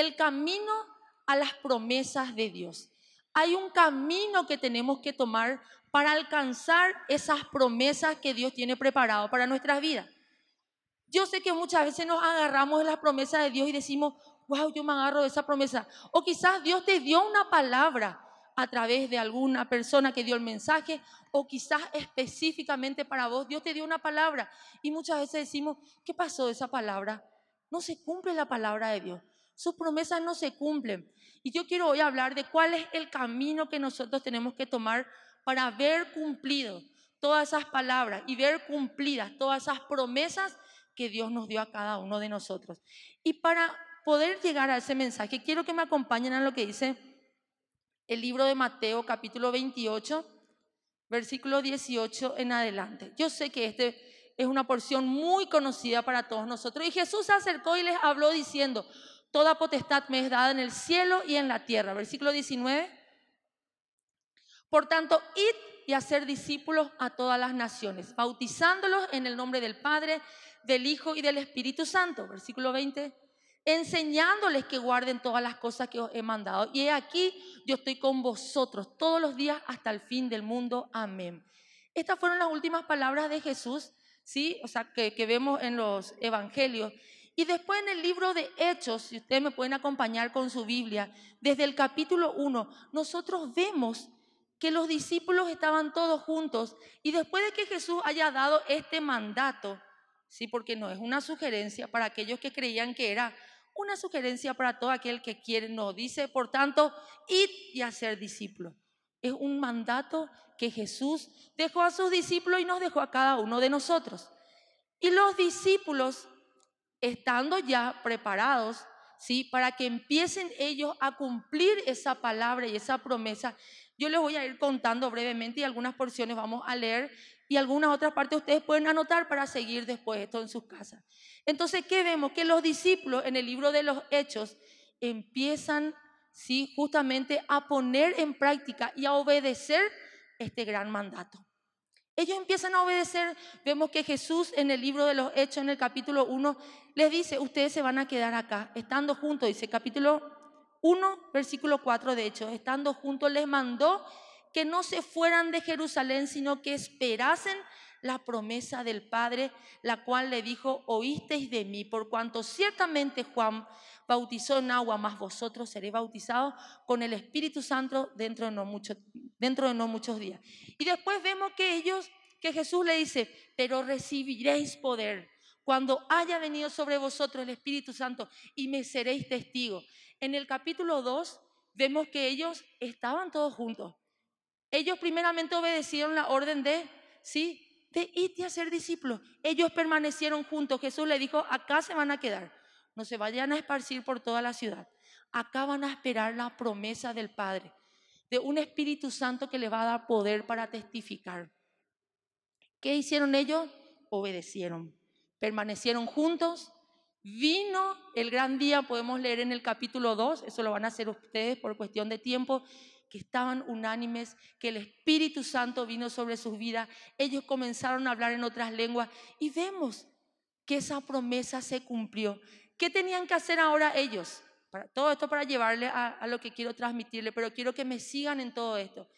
el camino a las promesas de Dios. Hay un camino que tenemos que tomar para alcanzar esas promesas que Dios tiene preparado para nuestras vidas. Yo sé que muchas veces nos agarramos de las promesas de Dios y decimos, wow, yo me agarro de esa promesa. O quizás Dios te dio una palabra a través de alguna persona que dio el mensaje, o quizás específicamente para vos, Dios te dio una palabra. Y muchas veces decimos, ¿qué pasó de esa palabra? No se cumple la palabra de Dios. Sus promesas no se cumplen. Y yo quiero hoy hablar de cuál es el camino que nosotros tenemos que tomar para ver cumplido todas esas palabras y ver cumplidas todas esas promesas que Dios nos dio a cada uno de nosotros. Y para poder llegar a ese mensaje, quiero que me acompañen a lo que dice el libro de Mateo capítulo 28, versículo 18 en adelante. Yo sé que este es una porción muy conocida para todos nosotros. Y Jesús se acercó y les habló diciendo, toda potestad me es dada en el cielo y en la tierra. Versículo 19. Por tanto, id y hacer discípulos a todas las naciones, bautizándolos en el nombre del Padre, del Hijo y del Espíritu Santo. Versículo 20 enseñándoles que guarden todas las cosas que os he mandado. Y he aquí, yo estoy con vosotros todos los días hasta el fin del mundo. Amén. Estas fueron las últimas palabras de Jesús, ¿sí? O sea, que, que vemos en los evangelios. Y después en el libro de Hechos, si ustedes me pueden acompañar con su Biblia, desde el capítulo 1, nosotros vemos que los discípulos estaban todos juntos y después de que Jesús haya dado este mandato, sí, porque no es una sugerencia para aquellos que creían que era una sugerencia para todo aquel que quiere, nos dice, por tanto, id y hacer discípulos. Es un mandato que Jesús dejó a sus discípulos y nos dejó a cada uno de nosotros. Y los discípulos, estando ya preparados, ¿sí? Para que empiecen ellos a cumplir esa palabra y esa promesa, yo les voy a ir contando brevemente y algunas porciones vamos a leer y algunas otras partes ustedes pueden anotar para seguir después esto en sus casas. Entonces, ¿qué vemos? Que los discípulos en el libro de los Hechos empiezan, sí, justamente a poner en práctica y a obedecer este gran mandato. Ellos empiezan a obedecer. Vemos que Jesús en el libro de los Hechos, en el capítulo 1, les dice, ustedes se van a quedar acá, estando juntos, dice capítulo 1, versículo 4 de hecho, estando juntos les mandó que no se fueran de Jerusalén, sino que esperasen la promesa del Padre, la cual le dijo, oísteis de mí, por cuanto ciertamente Juan bautizó en agua, mas vosotros seréis bautizados con el Espíritu Santo dentro de no, dentro de no muchos días. Y después vemos que ellos, que Jesús le dice, pero recibiréis poder cuando haya venido sobre vosotros el Espíritu Santo y me seréis testigos. En el capítulo 2 vemos que ellos estaban todos juntos. Ellos primeramente obedecieron la orden de, sí, de irte a ser discípulos. Ellos permanecieron juntos. Jesús le dijo, acá se van a quedar. No se vayan a esparcir por toda la ciudad. Acá van a esperar la promesa del Padre, de un Espíritu Santo que le va a dar poder para testificar. ¿Qué hicieron ellos? Obedecieron. Permanecieron juntos. Vino el gran día, podemos leer en el capítulo 2, eso lo van a hacer ustedes por cuestión de tiempo que estaban unánimes, que el Espíritu Santo vino sobre sus vidas, ellos comenzaron a hablar en otras lenguas y vemos que esa promesa se cumplió. ¿Qué tenían que hacer ahora ellos? Para, todo esto para llevarle a, a lo que quiero transmitirle, pero quiero que me sigan en todo esto.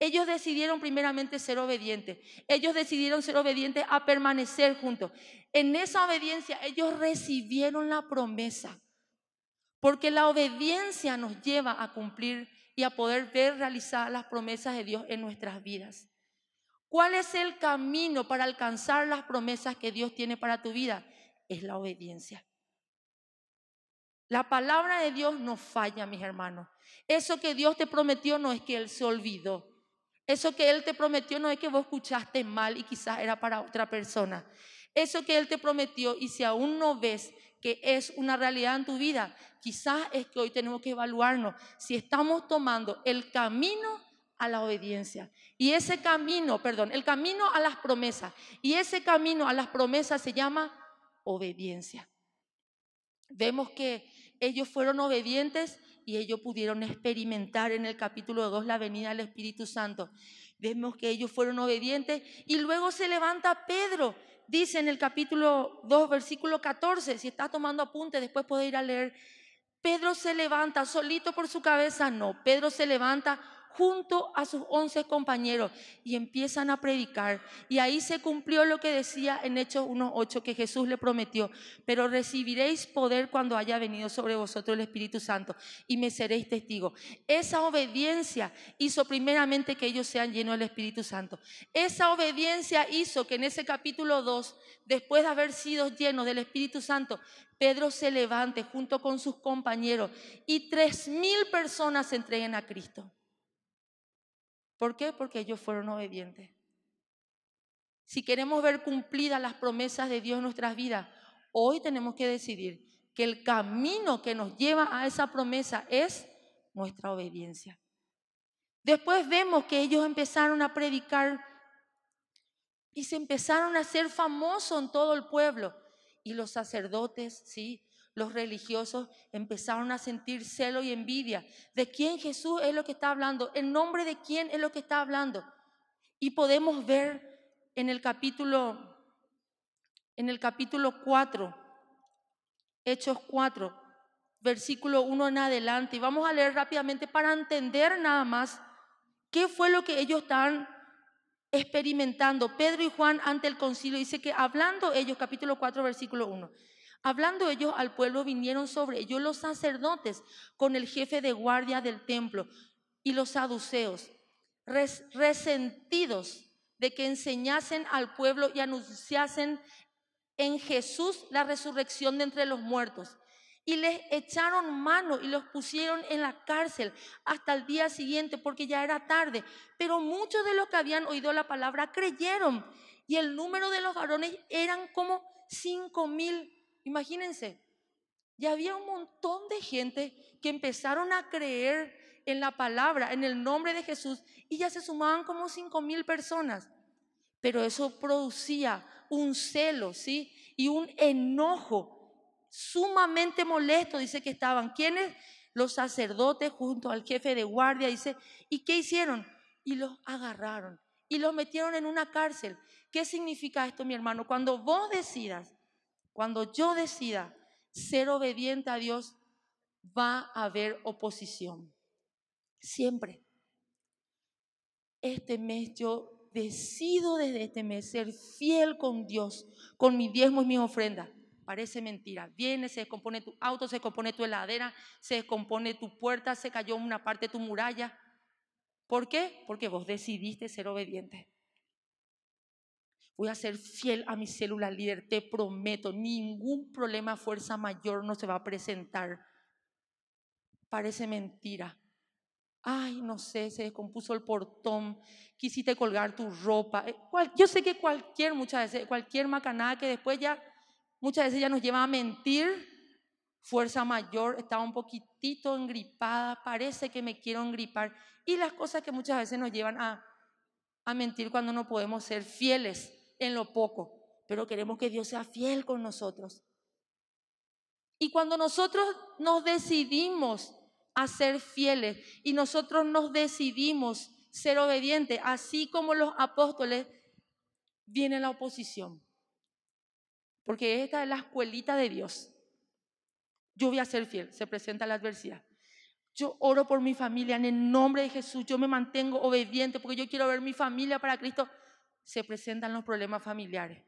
Ellos decidieron primeramente ser obedientes. Ellos decidieron ser obedientes a permanecer juntos. En esa obediencia ellos recibieron la promesa. Porque la obediencia nos lleva a cumplir y a poder ver realizadas las promesas de Dios en nuestras vidas. ¿Cuál es el camino para alcanzar las promesas que Dios tiene para tu vida? Es la obediencia. La palabra de Dios no falla, mis hermanos. Eso que Dios te prometió no es que Él se olvidó. Eso que Él te prometió no es que vos escuchaste mal y quizás era para otra persona. Eso que Él te prometió y si aún no ves que es una realidad en tu vida, quizás es que hoy tenemos que evaluarnos si estamos tomando el camino a la obediencia. Y ese camino, perdón, el camino a las promesas. Y ese camino a las promesas se llama obediencia. Vemos que ellos fueron obedientes y ellos pudieron experimentar en el capítulo 2 la venida del Espíritu Santo. Vemos que ellos fueron obedientes y luego se levanta Pedro. Dice en el capítulo 2, versículo 14, si está tomando apunte, después puede ir a leer, Pedro se levanta solito por su cabeza, no, Pedro se levanta junto a sus once compañeros y empiezan a predicar. Y ahí se cumplió lo que decía en Hechos 1.8 que Jesús le prometió, pero recibiréis poder cuando haya venido sobre vosotros el Espíritu Santo y me seréis testigos. Esa obediencia hizo primeramente que ellos sean llenos del Espíritu Santo. Esa obediencia hizo que en ese capítulo 2, después de haber sido llenos del Espíritu Santo, Pedro se levante junto con sus compañeros y tres mil personas se entreguen a Cristo. ¿Por qué? Porque ellos fueron obedientes. Si queremos ver cumplidas las promesas de Dios en nuestras vidas, hoy tenemos que decidir que el camino que nos lleva a esa promesa es nuestra obediencia. Después vemos que ellos empezaron a predicar y se empezaron a hacer famosos en todo el pueblo. Y los sacerdotes, sí, los religiosos empezaron a sentir celo y envidia. ¿De quién Jesús es lo que está hablando? ¿En nombre de quién es lo que está hablando? Y podemos ver en el capítulo en el capítulo 4 Hechos 4 versículo 1 en adelante y vamos a leer rápidamente para entender nada más qué fue lo que ellos estaban experimentando. Pedro y Juan ante el concilio dice que hablando ellos capítulo 4 versículo 1 Hablando ellos al pueblo, vinieron sobre ellos los sacerdotes con el jefe de guardia del templo y los saduceos, resentidos de que enseñasen al pueblo y anunciasen en Jesús la resurrección de entre los muertos. Y les echaron mano y los pusieron en la cárcel hasta el día siguiente porque ya era tarde. Pero muchos de los que habían oído la palabra creyeron y el número de los varones eran como cinco mil Imagínense, ya había un montón de gente que empezaron a creer en la palabra, en el nombre de Jesús, y ya se sumaban como cinco mil personas. Pero eso producía un celo, ¿sí? Y un enojo sumamente molesto, dice que estaban. ¿Quiénes? Los sacerdotes junto al jefe de guardia, dice. ¿Y qué hicieron? Y los agarraron y los metieron en una cárcel. ¿Qué significa esto, mi hermano? Cuando vos decidas cuando yo decida ser obediente a Dios, va a haber oposición. Siempre. Este mes yo decido desde este mes ser fiel con Dios, con mi diezmo y mi ofrenda. Parece mentira. Viene, se descompone tu auto, se descompone tu heladera, se descompone tu puerta, se cayó una parte de tu muralla. ¿Por qué? Porque vos decidiste ser obediente. Voy a ser fiel a mi célula líder, te prometo, ningún problema, fuerza mayor no se va a presentar. Parece mentira. Ay, no sé, se descompuso el portón, quisiste colgar tu ropa. Eh, yo sé que cualquier, muchas veces, cualquier macanada que después ya, muchas veces ya nos lleva a mentir, fuerza mayor, estaba un poquitito engripada, parece que me quiero engripar. Y las cosas que muchas veces nos llevan a, a mentir cuando no podemos ser fieles en lo poco, pero queremos que Dios sea fiel con nosotros. Y cuando nosotros nos decidimos a ser fieles y nosotros nos decidimos ser obedientes, así como los apóstoles, viene la oposición. Porque esta es la escuelita de Dios. Yo voy a ser fiel, se presenta la adversidad. Yo oro por mi familia en el nombre de Jesús. Yo me mantengo obediente porque yo quiero ver mi familia para Cristo se presentan los problemas familiares.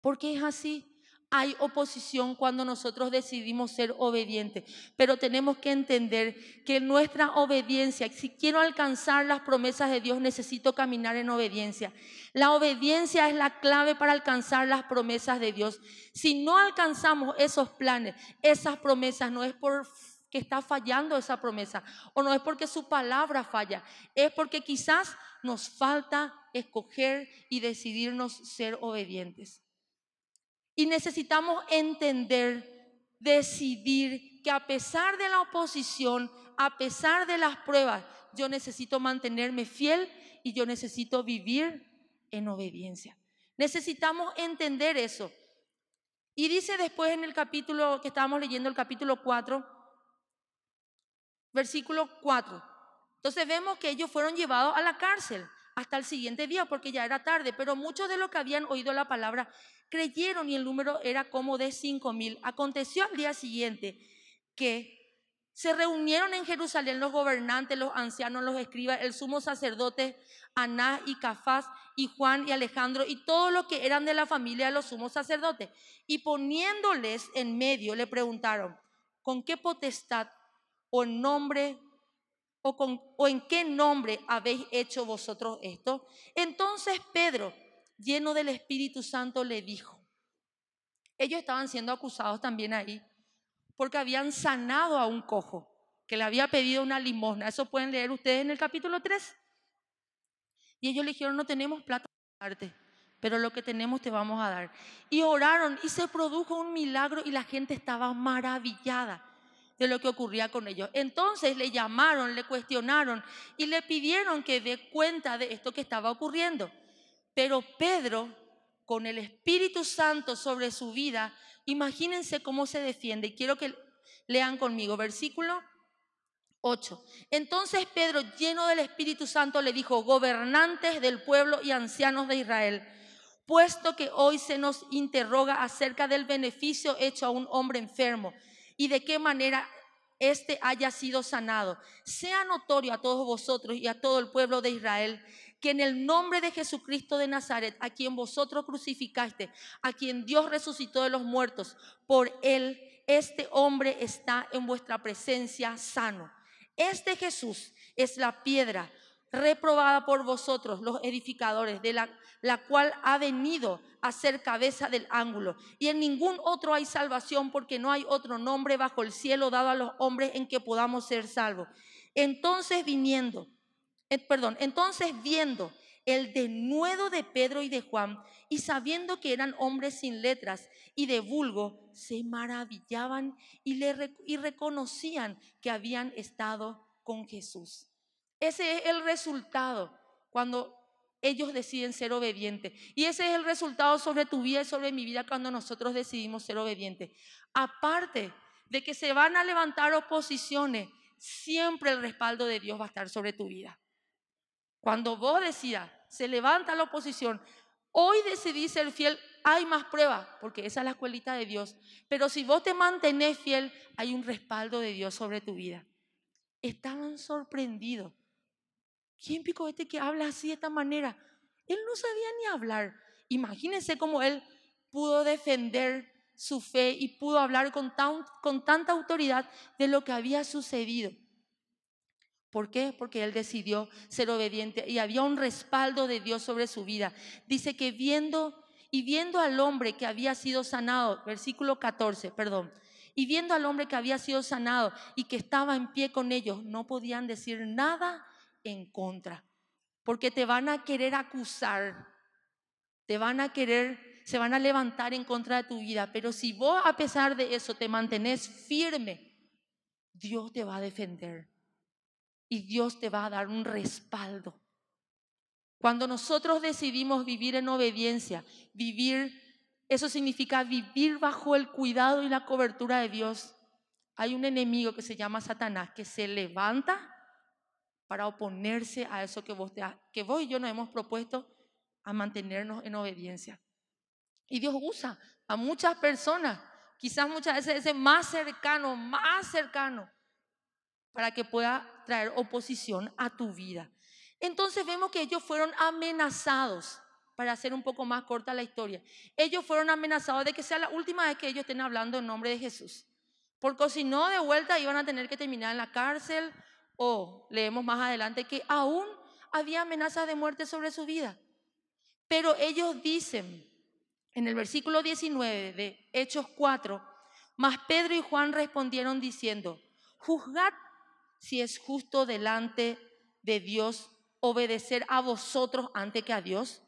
Porque es así. Hay oposición cuando nosotros decidimos ser obedientes, pero tenemos que entender que nuestra obediencia, si quiero alcanzar las promesas de Dios, necesito caminar en obediencia. La obediencia es la clave para alcanzar las promesas de Dios. Si no alcanzamos esos planes, esas promesas, no es por que está fallando esa promesa o no es porque su palabra falla, es porque quizás nos falta escoger y decidirnos ser obedientes. Y necesitamos entender, decidir que a pesar de la oposición, a pesar de las pruebas, yo necesito mantenerme fiel y yo necesito vivir en obediencia. Necesitamos entender eso. Y dice después en el capítulo que estábamos leyendo, el capítulo 4, versículo 4. Entonces vemos que ellos fueron llevados a la cárcel hasta el siguiente día porque ya era tarde, pero muchos de los que habían oído la palabra creyeron y el número era como de cinco mil. Aconteció al día siguiente que se reunieron en Jerusalén los gobernantes, los ancianos, los escribas, el sumo sacerdote Anás y Cafás y Juan y Alejandro y todos los que eran de la familia de los sumos sacerdotes. Y poniéndoles en medio le preguntaron, ¿con qué potestad o nombre o, con, o en qué nombre habéis hecho vosotros esto? Entonces Pedro, lleno del Espíritu Santo, le dijo, ellos estaban siendo acusados también ahí porque habían sanado a un cojo que le había pedido una limosna. Eso pueden leer ustedes en el capítulo 3. Y ellos le dijeron, no tenemos plata para darte, pero lo que tenemos te vamos a dar. Y oraron y se produjo un milagro y la gente estaba maravillada de lo que ocurría con ellos. Entonces le llamaron, le cuestionaron y le pidieron que dé cuenta de esto que estaba ocurriendo. Pero Pedro, con el Espíritu Santo sobre su vida, Imagínense cómo se defiende. Y quiero que lean conmigo, versículo 8. Entonces Pedro, lleno del Espíritu Santo, le dijo, gobernantes del pueblo y ancianos de Israel, puesto que hoy se nos interroga acerca del beneficio hecho a un hombre enfermo y de qué manera éste haya sido sanado, sea notorio a todos vosotros y a todo el pueblo de Israel que en el nombre de Jesucristo de Nazaret, a quien vosotros crucificaste, a quien Dios resucitó de los muertos, por él este hombre está en vuestra presencia sano. Este Jesús es la piedra reprobada por vosotros, los edificadores, de la, la cual ha venido a ser cabeza del ángulo. Y en ningún otro hay salvación porque no hay otro nombre bajo el cielo dado a los hombres en que podamos ser salvos. Entonces viniendo, perdón, entonces viendo el denuedo de Pedro y de Juan y sabiendo que eran hombres sin letras y de vulgo, se maravillaban y, le, y reconocían que habían estado con Jesús. Ese es el resultado cuando ellos deciden ser obedientes. Y ese es el resultado sobre tu vida y sobre mi vida cuando nosotros decidimos ser obedientes. Aparte de que se van a levantar oposiciones, siempre el respaldo de Dios va a estar sobre tu vida. Cuando vos decidas, se levanta la oposición, hoy decidí ser fiel, hay más pruebas, porque esa es la escuelita de Dios. Pero si vos te mantenés fiel, hay un respaldo de Dios sobre tu vida. Estaban sorprendidos. ¿Quién pico este que habla así de esta manera? Él no sabía ni hablar. Imagínense cómo él pudo defender su fe y pudo hablar con, con tanta autoridad de lo que había sucedido. ¿Por qué? Porque él decidió ser obediente y había un respaldo de Dios sobre su vida. Dice que viendo y viendo al hombre que había sido sanado, versículo 14, perdón, y viendo al hombre que había sido sanado y que estaba en pie con ellos, no podían decir nada en contra, porque te van a querer acusar, te van a querer, se van a levantar en contra de tu vida, pero si vos a pesar de eso te mantenés firme, Dios te va a defender y Dios te va a dar un respaldo. Cuando nosotros decidimos vivir en obediencia, vivir, eso significa vivir bajo el cuidado y la cobertura de Dios. Hay un enemigo que se llama Satanás que se levanta para oponerse a eso que vos, que vos y yo nos hemos propuesto a mantenernos en obediencia. Y Dios usa a muchas personas, quizás muchas veces ese más cercano, más cercano, para que pueda traer oposición a tu vida. Entonces vemos que ellos fueron amenazados, para hacer un poco más corta la historia. Ellos fueron amenazados de que sea la última vez que ellos estén hablando en nombre de Jesús. Porque si no, de vuelta iban a tener que terminar en la cárcel o leemos más adelante que aún había amenazas de muerte sobre su vida. Pero ellos dicen en el versículo 19 de Hechos 4, mas Pedro y Juan respondieron diciendo, juzgad si es justo delante de Dios obedecer a vosotros antes que a Dios?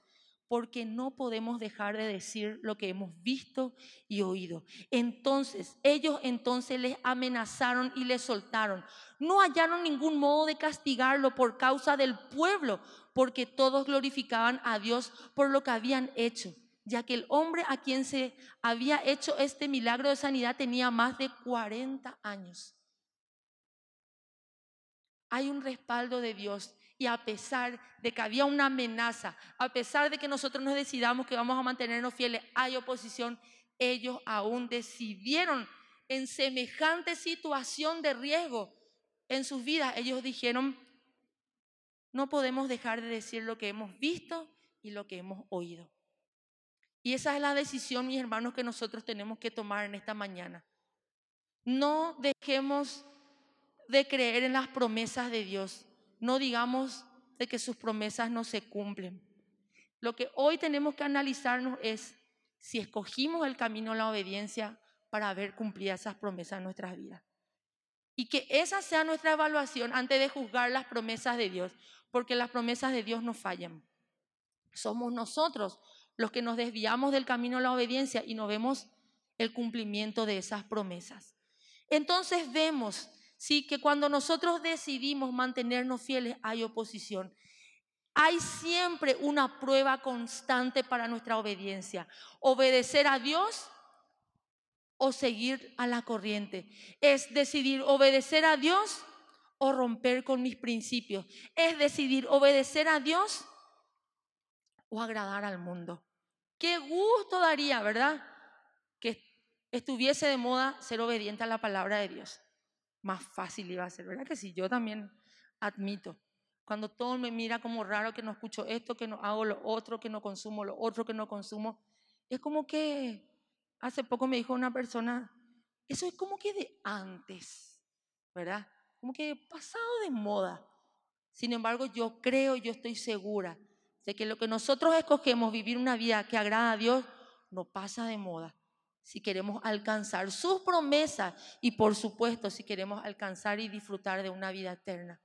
Porque no podemos dejar de decir lo que hemos visto y oído. Entonces, ellos entonces les amenazaron y les soltaron. No hallaron ningún modo de castigarlo por causa del pueblo, porque todos glorificaban a Dios por lo que habían hecho ya que el hombre a quien se había hecho este milagro de sanidad tenía más de 40 años hay un respaldo de Dios. Y a pesar de que había una amenaza, a pesar de que nosotros nos decidamos que vamos a mantenernos fieles, hay oposición, ellos aún decidieron en semejante situación de riesgo en sus vidas, ellos dijeron, no podemos dejar de decir lo que hemos visto y lo que hemos oído. Y esa es la decisión, mis hermanos, que nosotros tenemos que tomar en esta mañana. No dejemos de creer en las promesas de Dios. No digamos de que sus promesas no se cumplen. Lo que hoy tenemos que analizarnos es si escogimos el camino de la obediencia para ver cumplidas esas promesas en nuestras vidas. Y que esa sea nuestra evaluación antes de juzgar las promesas de Dios, porque las promesas de Dios no fallan. Somos nosotros los que nos desviamos del camino de la obediencia y no vemos el cumplimiento de esas promesas. Entonces vemos, sí, que cuando nosotros decidimos mantenernos fieles hay oposición. Hay siempre una prueba constante para nuestra obediencia. Obedecer a Dios o seguir a la corriente. Es decidir obedecer a Dios o romper con mis principios. Es decidir obedecer a Dios o agradar al mundo. Qué gusto daría, ¿verdad? Que estuviese de moda ser obediente a la palabra de Dios. Más fácil iba a ser, ¿verdad? Que si yo también admito. Cuando todo me mira como raro que no escucho esto, que no hago lo otro, que no consumo lo otro, que no consumo, es como que hace poco me dijo una persona, eso es como que de antes, ¿verdad? Como que pasado de moda. Sin embargo, yo creo, yo estoy segura de que lo que nosotros escogemos, vivir una vida que agrada a Dios, no pasa de moda. Si queremos alcanzar sus promesas y por supuesto si queremos alcanzar y disfrutar de una vida eterna.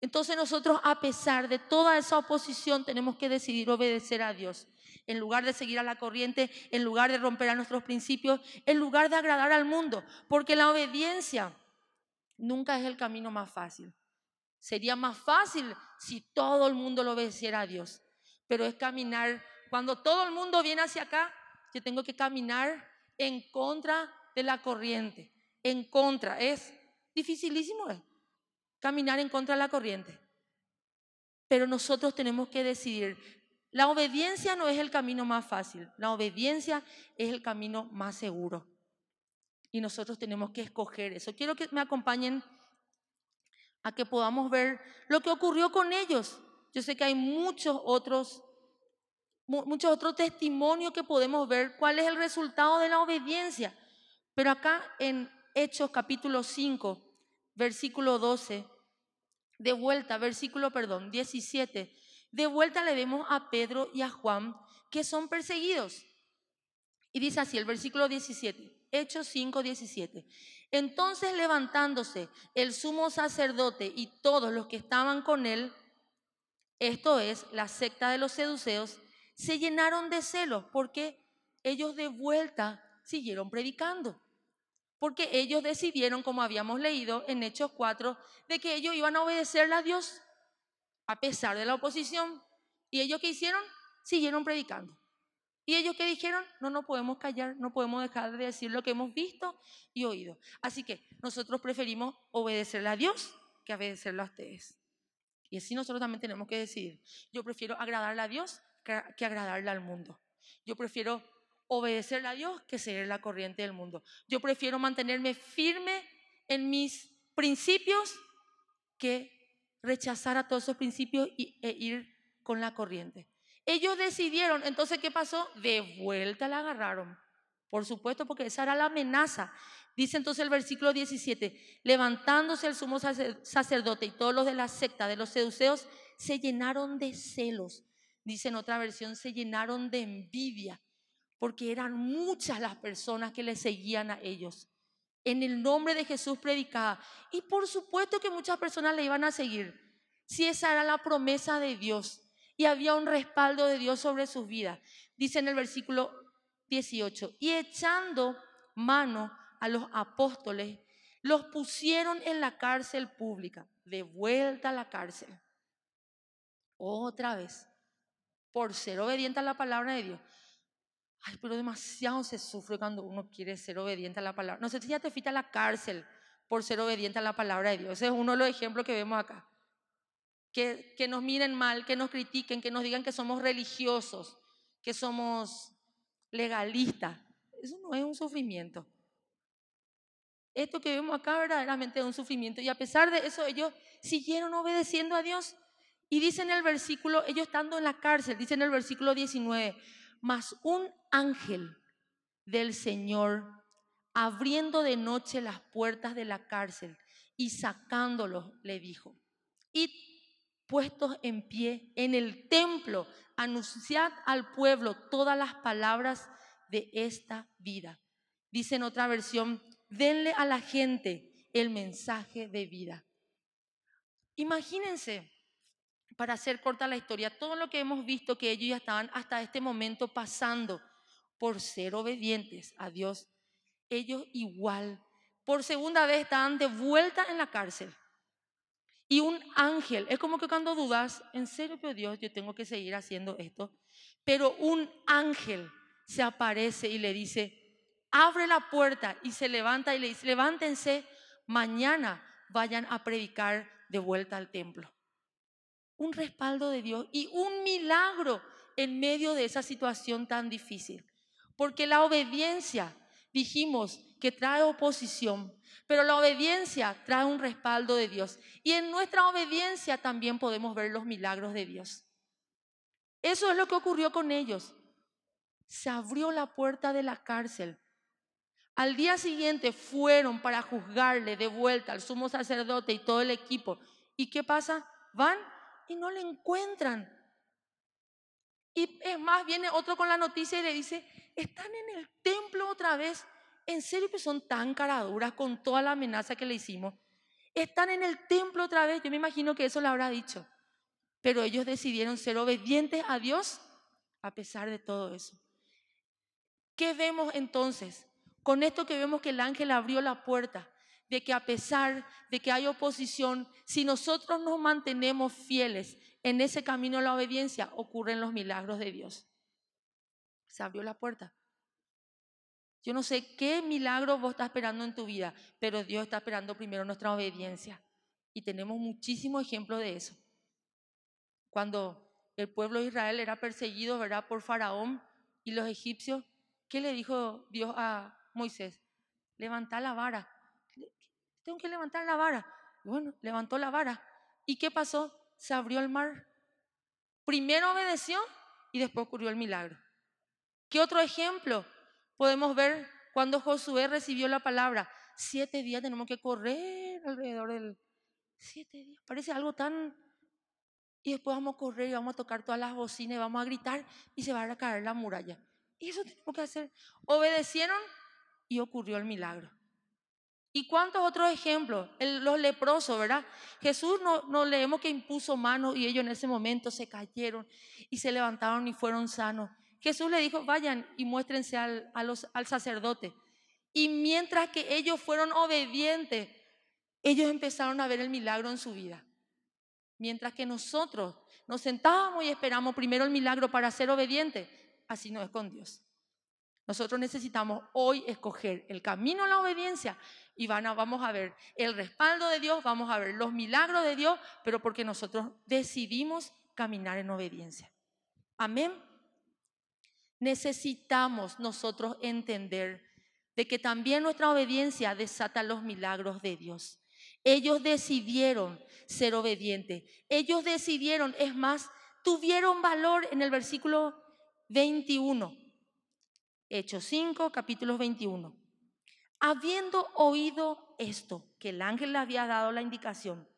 Entonces nosotros a pesar de toda esa oposición tenemos que decidir obedecer a Dios. En lugar de seguir a la corriente, en lugar de romper a nuestros principios, en lugar de agradar al mundo. Porque la obediencia nunca es el camino más fácil. Sería más fácil si todo el mundo lo obedeciera a Dios. Pero es caminar, cuando todo el mundo viene hacia acá, tengo que caminar en contra de la corriente. En contra. Es dificilísimo ¿eh? caminar en contra de la corriente. Pero nosotros tenemos que decidir. La obediencia no es el camino más fácil. La obediencia es el camino más seguro. Y nosotros tenemos que escoger eso. Quiero que me acompañen a que podamos ver lo que ocurrió con ellos. Yo sé que hay muchos otros, muchos otros testimonios que podemos ver cuál es el resultado de la obediencia. Pero acá en Hechos capítulo 5, versículo 12, de vuelta, versículo, perdón, 17, de vuelta le vemos a Pedro y a Juan que son perseguidos. Y dice así el versículo 17, Hechos 5, 17. Entonces levantándose el sumo sacerdote y todos los que estaban con él, esto es, la secta de los seduceos, se llenaron de celos porque ellos de vuelta siguieron predicando. Porque ellos decidieron, como habíamos leído en Hechos 4, de que ellos iban a obedecerle a Dios a pesar de la oposición. ¿Y ellos qué hicieron? Siguieron predicando. Y ellos que dijeron, no nos podemos callar, no podemos dejar de decir lo que hemos visto y oído. Así que nosotros preferimos obedecerle a Dios que obedecerle a ustedes. Y así nosotros también tenemos que decidir. Yo prefiero agradarle a Dios que agradarle al mundo. Yo prefiero obedecerle a Dios que seguir la corriente del mundo. Yo prefiero mantenerme firme en mis principios que rechazar a todos esos principios e ir con la corriente. Ellos decidieron, entonces, ¿qué pasó? De vuelta la agarraron. Por supuesto, porque esa era la amenaza. Dice entonces el versículo 17, levantándose el sumo sacerdote y todos los de la secta de los seduceos se llenaron de celos. Dice en otra versión, se llenaron de envidia, porque eran muchas las personas que le seguían a ellos. En el nombre de Jesús predicaba. Y por supuesto que muchas personas le iban a seguir, si esa era la promesa de Dios y había un respaldo de Dios sobre sus vidas. Dice en el versículo 18, y echando mano a los apóstoles, los pusieron en la cárcel pública, de vuelta a la cárcel. Otra vez, por ser obediente a la palabra de Dios. Ay, pero demasiado se sufre cuando uno quiere ser obediente a la palabra. No sé si ya te fuiste a la cárcel por ser obediente a la palabra de Dios. Ese es uno de los ejemplos que vemos acá que, nos miren mal, que nos critiquen, que nos digan que somos religiosos, que somos legalistas. Eso no es un sufrimiento. esto que vemos acá verdaderamente es un sufrimiento. Y a pesar de eso, ellos siguieron obedeciendo a Dios. Y dice en el versículo, ellos estando en la cárcel, dice en el versículo 19, mas un ángel del Señor abriendo de noche las puertas de la cárcel y sacándolos, le dijo, id puestos en pie en el templo, anunciad al pueblo todas las palabras de esta vida. Dice en otra versión, denle a la gente el mensaje de vida. Imagínense, para hacer corta la historia, todo lo que hemos visto que ellos ya estaban hasta este momento pasando por ser obedientes a Dios, ellos igual, por segunda vez estaban de vuelta en la cárcel. Y un ángel, es como que cuando dudas, en serio, pero Dios, yo tengo que seguir haciendo esto. Pero un ángel se aparece y le dice, abre la puerta y se levanta y le dice, levántense, mañana vayan a predicar de vuelta al templo. Un respaldo de Dios y un milagro en medio de esa situación tan difícil. Porque la obediencia, dijimos que trae oposición, pero la obediencia trae un respaldo de Dios. Y en nuestra obediencia también podemos ver los milagros de Dios. Eso es lo que ocurrió con ellos. Se abrió la puerta de la cárcel al día siguiente fueron para juzgarle de vuelta al sumo sacerdote y todo el equipo. ¿Y qué pasa? Van y no le encuentran. Y es más, viene otro con la noticia y le dice, están en el templo otra vez. En serio que son tan caraduras con toda la amenaza que le hicimos. Están en el templo otra vez. Yo me imagino que eso le habrá dicho. Pero ellos decidieron ser obedientes a Dios a pesar de todo eso. ¿Qué vemos entonces? Con esto que vemos que el ángel abrió la puerta, de que a pesar de que hay oposición, si nosotros nos mantenemos fieles en ese camino de la obediencia, ocurren los milagros de Dios. Se abrió la puerta. Yo no sé qué milagro vos estás esperando en tu vida, pero Dios está esperando primero nuestra obediencia. Y tenemos muchísimos ejemplos de eso. Cuando el pueblo de Israel era perseguido, ¿verdad?, por Faraón y los egipcios, ¿qué le dijo Dios a, Moisés, levanta la vara. Tengo que levantar la vara. Bueno, levantó la vara. ¿Y qué pasó? Se abrió el mar. Primero obedeció y después ocurrió el milagro. ¿Qué otro ejemplo podemos ver cuando Josué recibió la palabra? Siete días tenemos que correr alrededor del... Siete días. Parece algo tan... Y después vamos a correr y vamos a tocar todas las bocinas y vamos a gritar y se va a caer la muralla. Y eso tenemos que hacer. Obedecieron y ocurrió el milagro. ¿Y cuántos otros ejemplos? los leprosos, ¿verdad? Jesús no, no leemos que impuso manos y ellos en ese momento se cayeron y se levantaron y fueron sanos. Jesús le dijo, vayan y muéstrense al, al sacerdote. Y mientras que ellos fueron obedientes, ellos empezaron a ver el milagro en su vida. Mientras que nosotros nos sentábamos y esperamos primero el milagro para ser obedientes, así no es con Dios. Nosotros necesitamos hoy escoger el camino a la obediencia y vamos a ver el respaldo de Dios, vamos a ver los milagros de Dios, pero porque nosotros decidimos caminar en obediencia. Amén. Necesitamos nosotros entender de que también nuestra obediencia desata los milagros de Dios. Ellos decidieron ser obedientes. Ellos decidieron, es más, tuvieron valor en el versículo 21 Hechos 5, capítulo 21. Habiendo oído esto, que el ángel le había dado la indicación,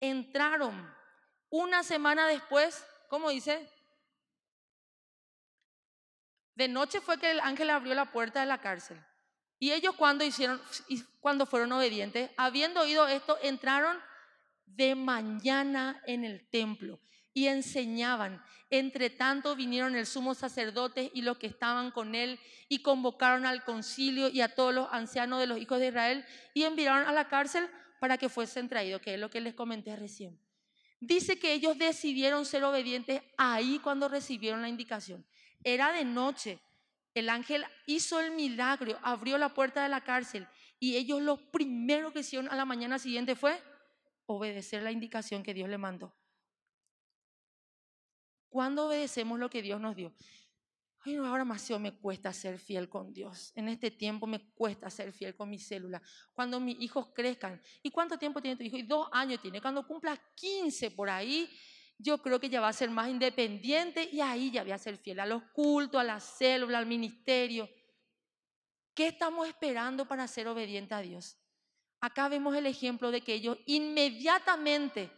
entraron una semana después, ¿cómo dice? De noche fue que el ángel abrió la puerta de la cárcel. Y ellos cuando hicieron, cuando fueron obedientes, habiendo oído esto, entraron de mañana en el templo y enseñaban. Entre tanto vinieron el sumo sacerdote y los que estaban con él y convocaron al concilio y a todos los ancianos de los hijos de Israel y enviaron a la cárcel para que fuesen traídos, que es lo que les comenté recién. Dice que ellos decidieron ser obedientes ahí cuando recibieron la indicación. Era de noche. El ángel hizo el milagro, abrió la puerta de la cárcel y ellos lo primero que hicieron a la mañana siguiente fue obedecer la indicación que Dios le mandó. ¿Cuándo obedecemos lo que Dios nos dio? Ay, no, ahora más me cuesta ser fiel con Dios. En este tiempo me cuesta ser fiel con mi célula. Cuando mis hijos crezcan. ¿Y cuánto tiempo tiene tu hijo? Y dos años tiene. Cuando cumpla 15 por ahí, yo creo que ya va a ser más independiente y ahí ya voy a ser fiel a los cultos, a la célula, al ministerio. ¿Qué estamos esperando para ser obediente a Dios? Acá vemos el ejemplo de que ellos inmediatamente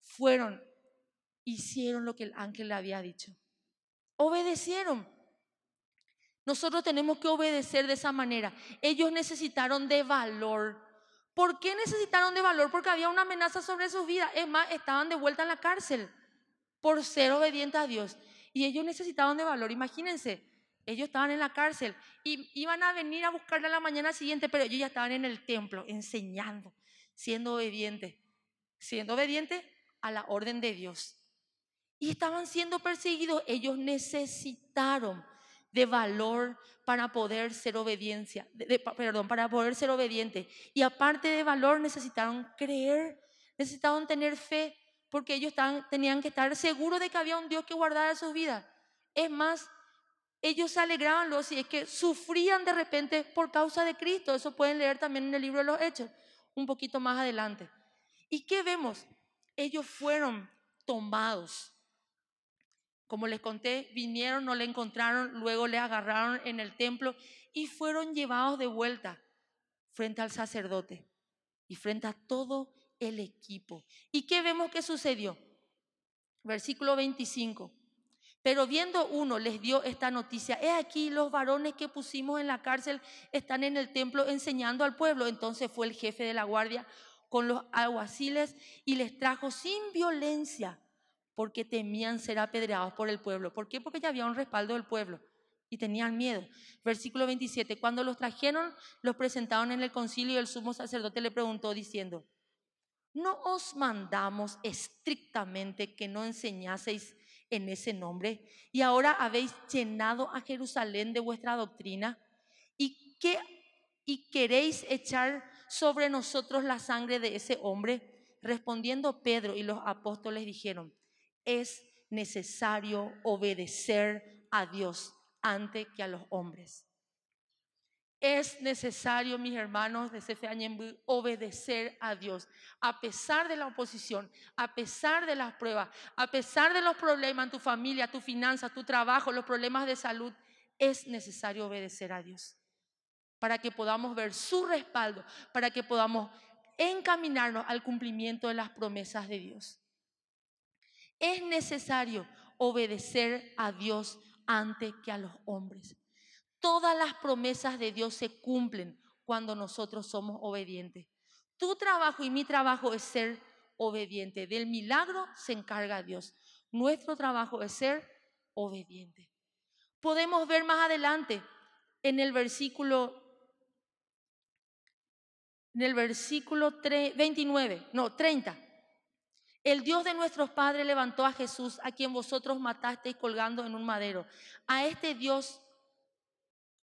fueron, hicieron lo que el ángel le había dicho. Obedecieron. Nosotros tenemos que obedecer de esa manera. Ellos necesitaron de valor. ¿Por qué necesitaron de valor? Porque había una amenaza sobre sus vidas. Es más, estaban de vuelta en la cárcel por ser obedientes a Dios. Y ellos necesitaban de valor. Imagínense, ellos estaban en la cárcel y iban a venir a buscarla la mañana siguiente, pero ellos ya estaban en el templo enseñando, siendo obedientes, siendo obedientes a la orden de Dios. Y estaban siendo perseguidos. Ellos necesitaron de valor para poder ser obediencia, perdón, para poder ser obedientes. Y aparte de valor necesitaron creer, necesitaban tener fe, porque ellos tenían que estar seguros de que había un Dios que guardara sus vidas. Es más, ellos se alegraban y es que sufrían de repente por causa de Cristo. Eso pueden leer también en el libro de los Hechos, un poquito más adelante. ¿Y qué vemos? Ellos fueron tomados. Como les conté, vinieron, no le encontraron, luego le agarraron en el templo y fueron llevados de vuelta frente al sacerdote y frente a todo el equipo. ¿Y qué vemos que sucedió? Versículo 25. Pero viendo uno les dio esta noticia, he aquí los varones que pusimos en la cárcel están en el templo enseñando al pueblo. Entonces fue el jefe de la guardia con los alguaciles y les trajo sin violencia porque temían ser apedreados por el pueblo. ¿Por qué? Porque ya había un respaldo del pueblo y tenían miedo. Versículo 27, cuando los trajeron, los presentaron en el concilio y el sumo sacerdote le preguntó diciendo, ¿no os mandamos estrictamente que no enseñaseis en ese nombre y ahora habéis llenado a Jerusalén de vuestra doctrina y que y queréis echar sobre nosotros la sangre de ese hombre? Respondiendo Pedro y los apóstoles dijeron, es necesario obedecer a Dios antes que a los hombres. Es necesario, mis hermanos de CFA obedecer a Dios, a pesar de la oposición, a pesar de las pruebas, a pesar de los problemas en tu familia, tu finanza, tu trabajo, los problemas de salud. Es necesario obedecer a Dios para que podamos ver su respaldo, para que podamos encaminarnos al cumplimiento de las promesas de Dios. Es necesario obedecer a Dios antes que a los hombres. Todas las promesas de Dios se cumplen cuando nosotros somos obedientes. Tu trabajo y mi trabajo es ser obediente. Del milagro se encarga Dios. Nuestro trabajo es ser obediente. Podemos ver más adelante en el versículo en el versículo 29, no, 30. El Dios de nuestros padres levantó a Jesús, a quien vosotros matasteis colgando en un madero. A este Dios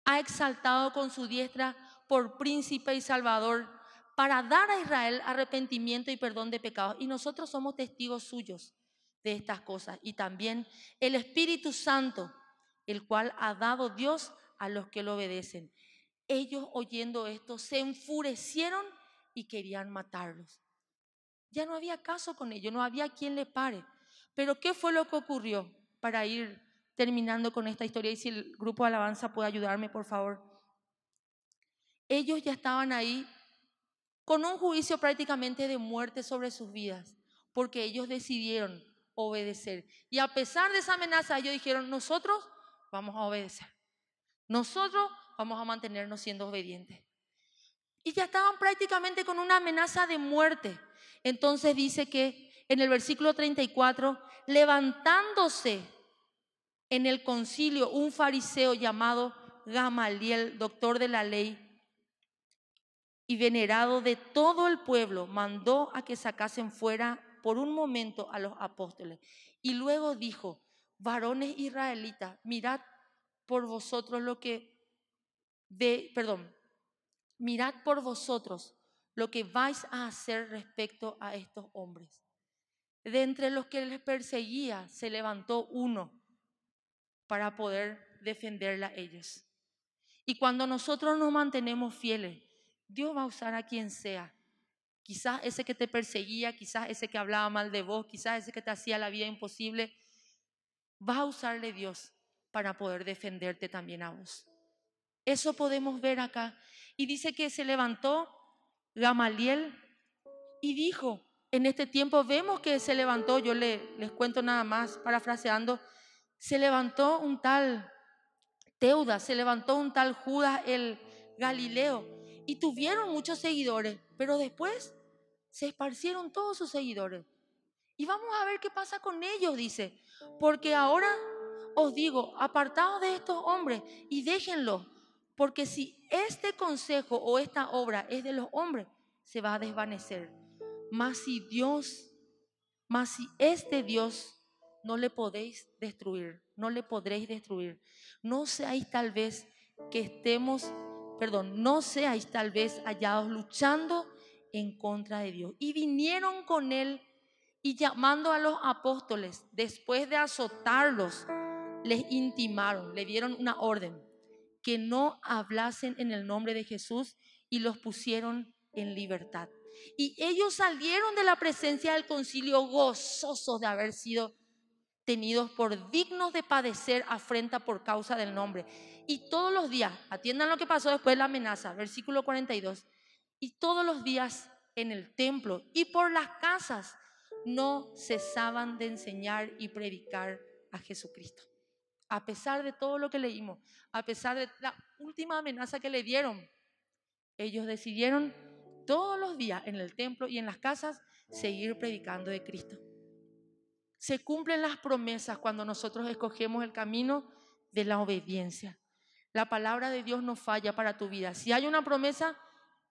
ha exaltado con su diestra por príncipe y salvador para dar a Israel arrepentimiento y perdón de pecados. Y nosotros somos testigos suyos de estas cosas. Y también el Espíritu Santo, el cual ha dado Dios a los que lo obedecen. Ellos oyendo esto se enfurecieron y querían matarlos. Ya no había caso con ellos, no había quien le pare. Pero ¿qué fue lo que ocurrió para ir terminando con esta historia y si el grupo de alabanza puede ayudarme, por favor. Ellos ya estaban ahí con un juicio prácticamente de muerte sobre sus vidas, porque ellos decidieron obedecer. Y a pesar de esa amenaza, ellos dijeron, nosotros vamos a obedecer. Nosotros vamos a mantenernos siendo obedientes. Y ya estaban prácticamente con una amenaza de muerte. Entonces dice que en el versículo 34, levantándose en el concilio un fariseo llamado Gamaliel, doctor de la ley y venerado de todo el pueblo, mandó a que sacasen fuera por un momento a los apóstoles. Y luego dijo, varones israelitas, mirad por vosotros lo que de, perdón, mirad por vosotros lo que vais a hacer respecto a estos hombres. De entre los que les perseguía se levantó uno para poder defenderla a ellos. Y cuando nosotros nos mantenemos fieles, Dios va a usar a quien sea. Quizás ese que te perseguía, quizás ese que hablaba mal de vos, quizás ese que te hacía la vida imposible, va a usarle Dios para poder defenderte también a vos. Eso podemos ver acá. Y dice que se levantó Gamaliel y dijo, en este tiempo vemos que se levantó, yo le, les cuento nada más, parafraseando, se levantó un tal Teuda, se levantó un tal Judas el Galileo y tuvieron muchos seguidores, pero después se esparcieron todos sus seguidores. Y vamos a ver qué pasa con ellos, dice, porque ahora os digo, apartados de estos hombres y déjenlos, porque si este consejo o esta obra es de los hombres, se va a desvanecer. Mas si Dios, mas si este Dios no le podéis destruir, no le podréis destruir. No seáis tal vez que estemos, perdón, no seáis tal vez hallados luchando en contra de Dios. Y vinieron con él y llamando a los apóstoles, después de azotarlos, les intimaron, le dieron una orden, que no hablasen en el nombre de Jesús y los pusieron en libertad. Y ellos salieron de la presencia del concilio gozosos de haber sido tenidos por dignos de padecer afrenta por causa del nombre. Y todos los días, atiendan lo que pasó después de la amenaza, versículo 42, y todos los días en el templo y por las casas no cesaban de enseñar y predicar a Jesucristo. A pesar de todo lo que leímos, a pesar de la última amenaza que le dieron, ellos decidieron todos los días en el templo y en las casas seguir predicando de Cristo. Se cumplen las promesas cuando nosotros escogemos el camino de la obediencia. La palabra de Dios no falla para tu vida. Si hay una promesa,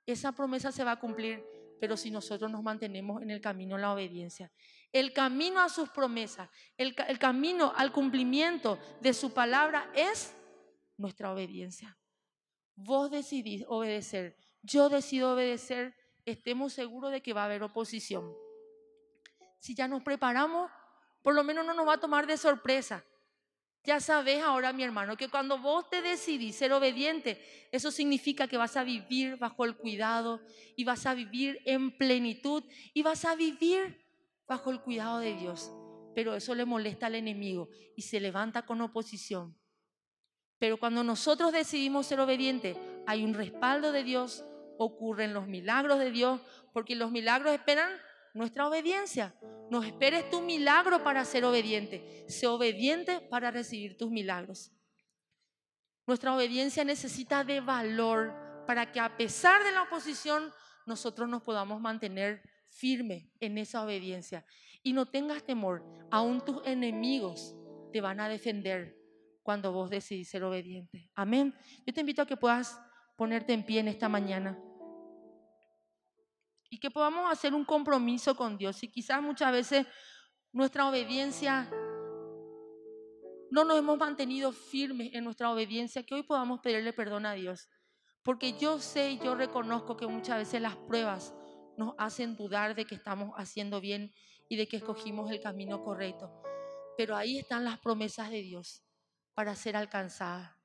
esa promesa se va a cumplir, pero si nosotros nos mantenemos en el camino de la obediencia. El camino a sus promesas, el, camino al cumplimiento de su palabra es nuestra obediencia. Vos decidís obedecer, yo decido obedecer, estemos seguros de que va a haber oposición. Si ya nos preparamos, por lo menos no nos va a tomar de sorpresa. Ya sabes ahora, mi hermano, que cuando vos te decidís ser obediente, eso significa que vas a vivir bajo el cuidado y vas a vivir en plenitud y vas a vivir bajo el cuidado de Dios. Pero eso le molesta al enemigo y se levanta con oposición. Pero cuando nosotros decidimos ser obedientes, hay un respaldo de Dios, ocurren los milagros de Dios, porque los milagros esperan nuestra obediencia. No esperes tu milagro para ser obediente. Sé obediente para recibir tus milagros. Nuestra obediencia necesita de valor para que a pesar de la oposición nosotros nos podamos mantener firmes en esa obediencia. Y no tengas temor, aún tus enemigos te van a defender cuando vos decidís ser obediente. Amén. Yo te invito a que puedas ponerte en pie en esta mañana y que podamos hacer un compromiso con Dios. Y quizás muchas veces nuestra obediencia, no nos hemos mantenido firmes en nuestra obediencia, que hoy podamos pedirle perdón a Dios. Porque yo sé y yo reconozco que muchas veces las pruebas nos hacen dudar de que estamos haciendo bien y de que escogimos el camino correcto. Pero ahí están las promesas de Dios para ser alcanzadas.